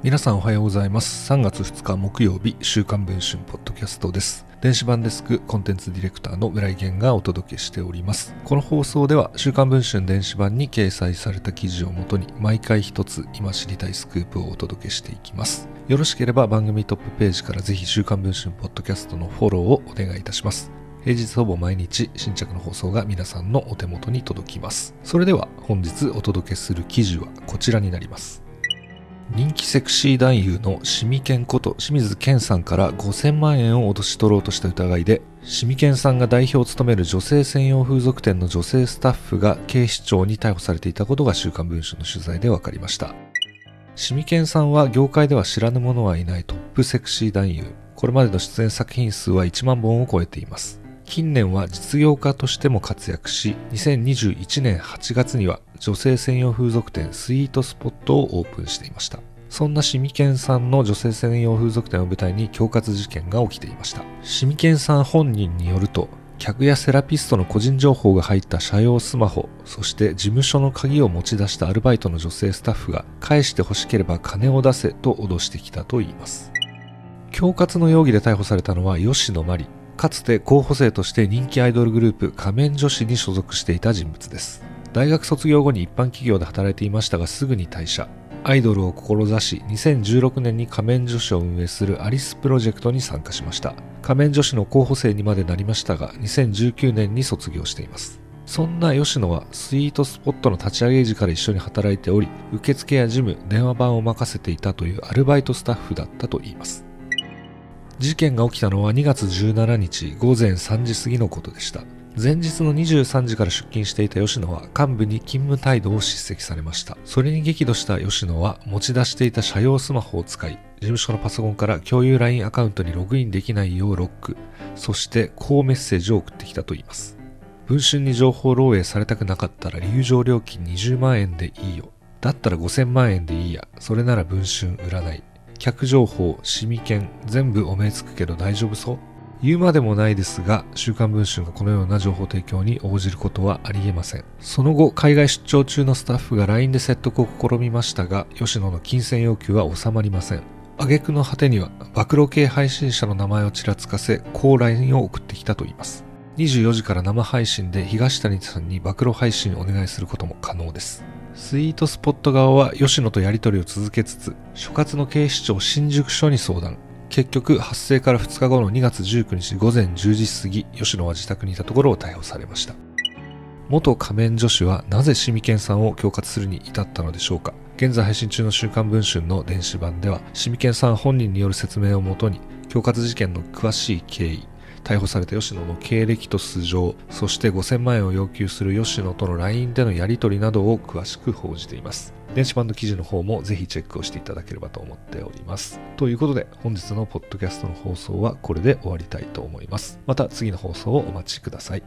皆さんおはようございます。3月2日木曜日週刊文春ポッドキャストです。電子版デスクコンテンツディレクターの村井源がお届けしております。この放送では週刊文春電子版に掲載された記事をもとに毎回一つ今知りたいスクープをお届けしていきます。よろしければ番組トップページからぜひ週刊文春ポッドキャストのフォローをお願いいたします。平日ほぼ毎日新着の放送が皆さんのお手元に届きます。それでは本日お届けする記事はこちらになります。人気セクシー男優のシミケンこと清水健さんから5000万円を脅し取ろうとした疑いで、シミケンさんが代表を務める女性専用風俗店の女性スタッフが警視庁に逮捕されていたことが週刊文春の取材で分かりました。シミケンさんは業界では知らぬ者はいないトップセクシー男優。これまでの出演作品数は1万本を超えています。近年は実業家としても活躍し、2021年8月には女性専用風俗店スイートスポットをオープンしていました。そんなシミケンさんの女性専用風俗店を舞台に恐喝事件が起きていました。シミケンさん本人によると、客やセラピストの個人情報が入った社用スマホ、そして事務所の鍵を持ち出したアルバイトの女性スタッフが返して欲しければ金を出せと脅してきたといいます。恐喝の容疑で逮捕されたのは吉野真理。かつて候補生として人気アイドルグループ仮面女子に所属していた人物です。大学卒業後に一般企業で働いていましたがすぐに退社。アイドルを志し2016年に仮面女子を運営するアリスプロジェクトに参加しました仮面女子の候補生にまでなりましたが2019年に卒業していますそんな吉野はスイートスポットの立ち上げ時から一緒に働いており受付や事務電話番を任せていたというアルバイトスタッフだったといいます事件が起きたのは2月17日午前3時過ぎのことでした。前日の23時から出勤していた吉野は幹部に勤務態度を叱責されました。それに激怒した吉野は持ち出していた社用スマホを使い、事務所のパソコンから共有 LINE アカウントにログインできないようロック、そしてこうメッセージを送ってきたといいます。文春に情報漏洩されたくなかったら入場料金20万円でいいよ。だったら5000万円でいいや。それなら文春売らない。客情報、シミ券、全部おめえつくけど大丈夫そう？言うまでもないですが、週刊文春がこのような情報提供に応じることはありえません。その後、海外出張中のスタッフが LINE で説得を試みましたが、吉野の金銭要求は収まりません。挙句の果てには、暴露系配信者の名前をちらつかせ、こう LINE を送ってきたといいます。24時から生配信で東谷さんに暴露配信をお願いすることも可能です。スイートスポット側は吉野とやり取りを続けつつ、所轄の警視庁新宿署に相談。結局、発生から2日後の2月19日午前10時過ぎ、吉野は自宅にいたところを逮捕されました。元仮面女子はなぜシミケンさんを恐喝するに至ったのでしょうか現在配信中の週刊文春の電子版では、シミケンさん本人による説明をもとに、恐喝事件の詳しい経緯、逮捕された吉野の経歴と素性、そして5000万円を要求する吉野との LINE でのやり取りなどを詳しく報じています。電子版の記事の方もぜひチェックをしていただければと思っております。ということで、本日のポッドキャストの放送はこれで終わりたいと思います。また次の放送をお待ちください。